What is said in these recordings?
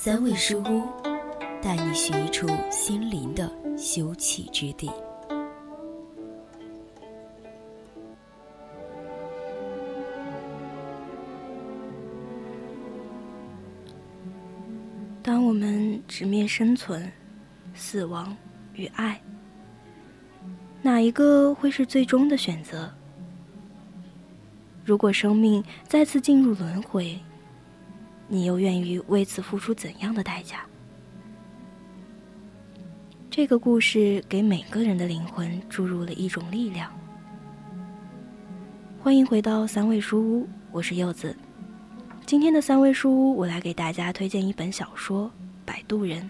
三味书屋，带你寻一处心灵的休憩之地。当我们直面生存、死亡与爱，哪一个会是最终的选择？如果生命再次进入轮回，你又愿意为此付出怎样的代价？这个故事给每个人的灵魂注入了一种力量。欢迎回到三味书屋，我是柚子。今天的三味书屋，我来给大家推荐一本小说《摆渡人》。《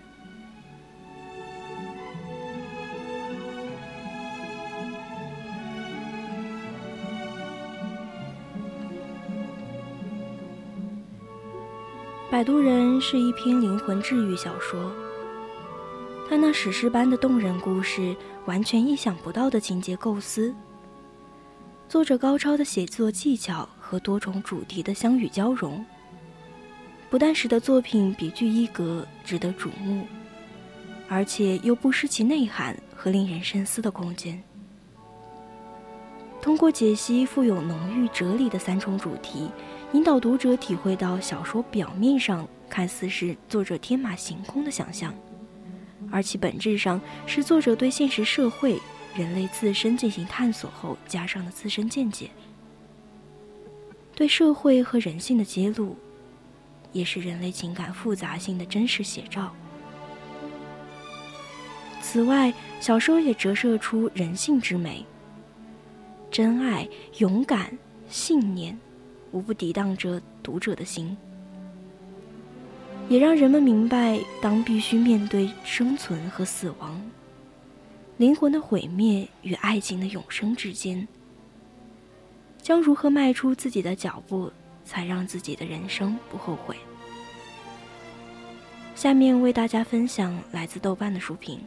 摆渡人》是一篇灵魂治愈小说，他那史诗般的动人故事，完全意想不到的情节构思，作者高超的写作技巧。和多重主题的相与交融，不但使得作品别具一格、值得瞩目，而且又不失其内涵和令人深思的空间。通过解析富有浓郁哲理的三重主题，引导读者体会到小说表面上看似是作者天马行空的想象，而其本质上是作者对现实社会、人类自身进行探索后加上的自身见解。对社会和人性的揭露，也是人类情感复杂性的真实写照。此外，小说也折射出人性之美。真爱、勇敢、信念，无不抵挡着读者的心，也让人们明白，当必须面对生存和死亡、灵魂的毁灭与爱情的永生之间。将如何迈出自己的脚步，才让自己的人生不后悔？下面为大家分享来自豆瓣的书评。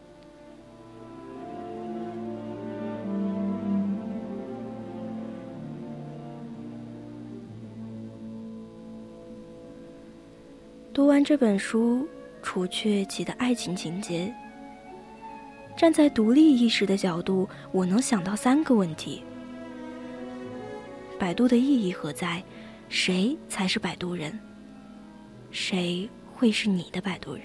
读完这本书，除却其的爱情情节，站在独立意识的角度，我能想到三个问题。摆渡的意义何在？谁才是摆渡人？谁会是你的摆渡人？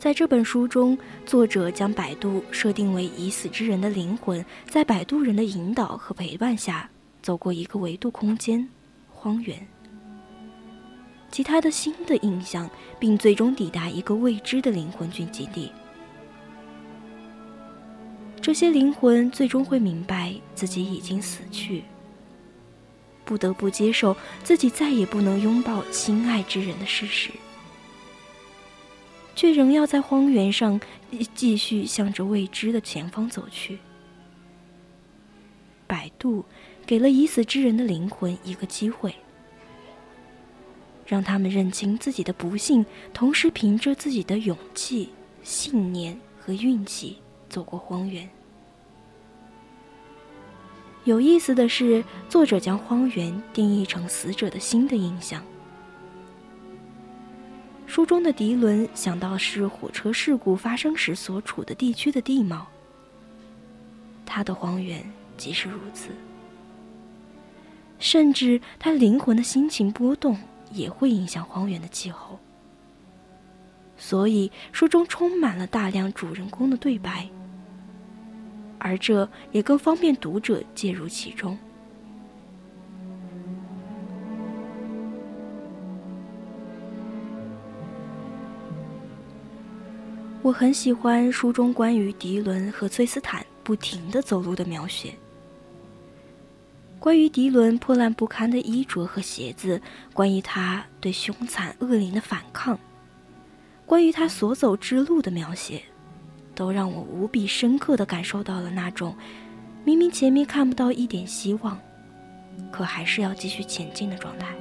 在这本书中，作者将摆渡设定为已死之人的灵魂，在摆渡人的引导和陪伴下，走过一个维度空间——荒原，其他的新的印象，并最终抵达一个未知的灵魂聚集地。这些灵魂最终会明白自己已经死去，不得不接受自己再也不能拥抱心爱之人的事实，却仍要在荒原上继续向着未知的前方走去。摆渡给了已死之人的灵魂一个机会，让他们认清自己的不幸，同时凭着自己的勇气、信念和运气走过荒原。有意思的是，作者将荒原定义成死者的新的印象。书中的迪伦想到是火车事故发生时所处的地区的地貌，他的荒原即是如此。甚至他灵魂的心情波动也会影响荒原的气候。所以书中充满了大量主人公的对白。而这也更方便读者介入其中。我很喜欢书中关于迪伦和崔斯坦不停的走路的描写。关于迪伦破烂不堪的衣着和鞋子，关于他对凶残恶灵的反抗，关于他所走之路的描写，都让我无比深刻地感受到了那种明明前面看不到一点希望，可还是要继续前进的状态。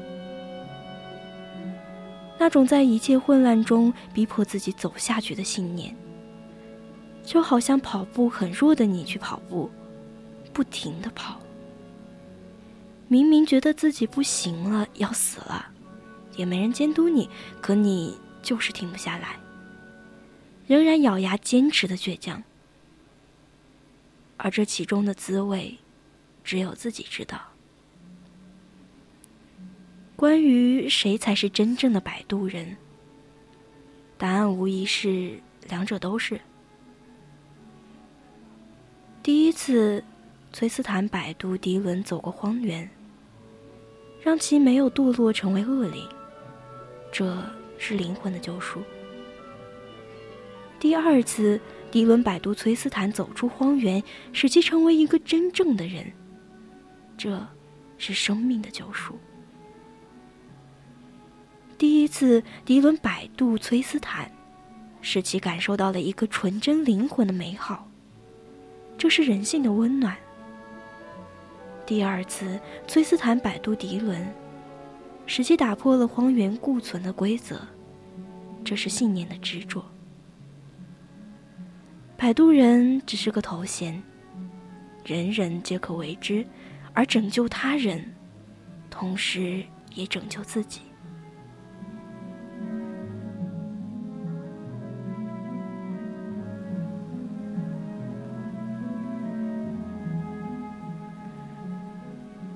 那种在一切混乱中逼迫自己走下去的信念，就好像跑步很弱的你去跑步，不停地跑。明明觉得自己不行了，要死了，也没人监督你，可你就是停不下来，仍然咬牙坚持的倔强。而这其中的滋味，只有自己知道。关于谁才是真正的摆渡人，答案无疑是两者都是。第一次。崔斯坦摆渡迪伦走过荒原，让其没有堕落成为恶灵，这是灵魂的救赎。第二次，迪伦摆渡崔斯坦走出荒原，使其成为一个真正的人，这是生命的救赎。第一次，迪伦摆渡崔斯坦，使其感受到了一个纯真灵魂的美好，这是人性的温暖。第二次，崔斯坦摆渡迪伦，使其打破了荒原固存的规则，这是信念的执着。摆渡人只是个头衔，人人皆可为之，而拯救他人，同时也拯救自己。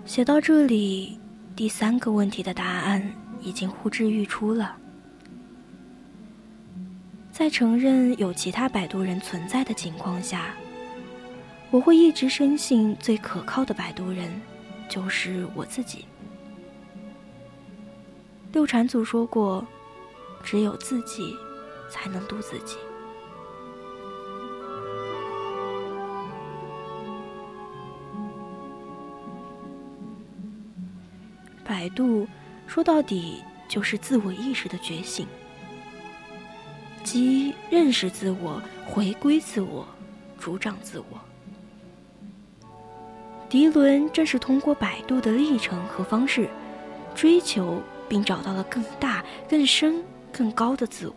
写到这里，第三个问题的答案已经呼之欲出了。在承认有其他摆渡人存在的情况下，我会一直深信最可靠的摆渡人就是我自己。六禅祖说过：“只有自己才能渡自己。”百度说到底就是自我意识的觉醒，即认识自我、回归自我、主掌自我。迪伦正是通过百度的历程和方式，追求并找到了更大、更深、更高的自我，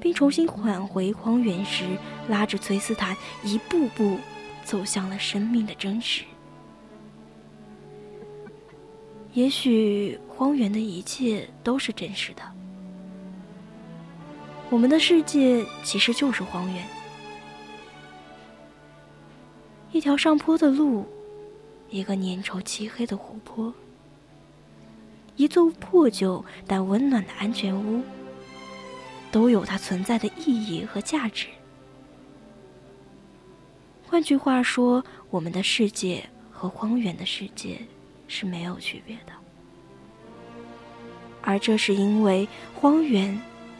并重新返回荒原时，拉着崔斯坦一步步走向了生命的真实。也许荒原的一切都是真实的。我们的世界其实就是荒原，一条上坡的路，一个粘稠漆黑的湖泊，一座破旧但温暖的安全屋，都有它存在的意义和价值。换句话说，我们的世界和荒原的世界。是没有区别的，而这是因为荒原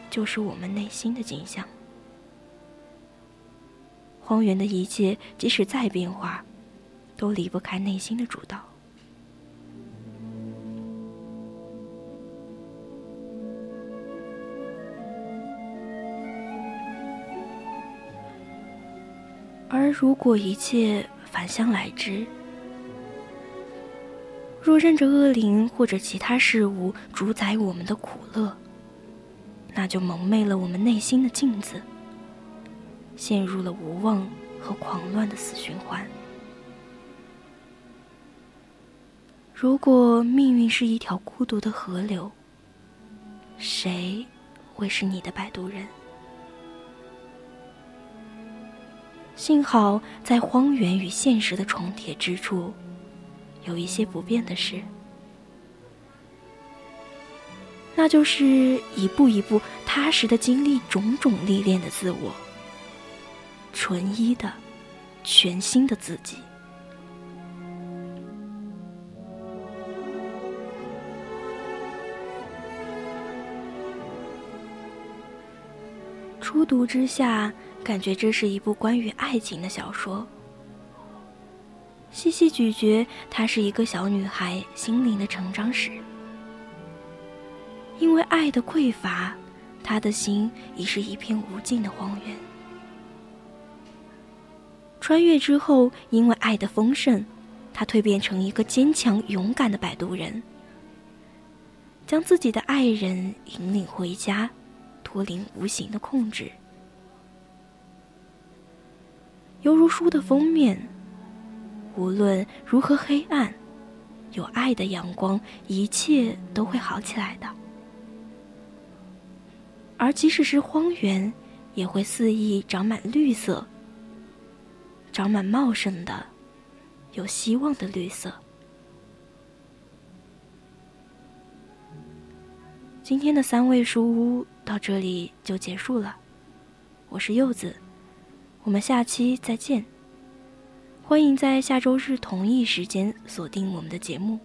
就是我们内心的景象。荒原的一切，即使再变化，都离不开内心的主导。而如果一切反向来之，若任着恶灵或者其他事物主宰我们的苦乐，那就蒙昧了我们内心的镜子，陷入了无望和狂乱的死循环。如果命运是一条孤独的河流，谁会是你的摆渡人？幸好在荒原与现实的重叠之处。有一些不变的事，那就是一步一步踏实的经历种种历练的自我，纯一的、全新的自己。初读之下，感觉这是一部关于爱情的小说。细细咀嚼她是一个小女孩心灵的成长史。因为爱的匮乏，她的心已是一片无尽的荒原。穿越之后，因为爱的丰盛，她蜕变成一个坚强勇敢的摆渡人，将自己的爱人引领回家，脱离无形的控制。犹如书的封面，无论如何黑暗，有爱的阳光，一切都会好起来的。而即使是荒原，也会肆意长满绿色，长满茂盛的、有希望的绿色。今天的三味书屋到这里就结束了，我是柚子。我们下期再见。欢迎在下周日同一时间锁定我们的节目。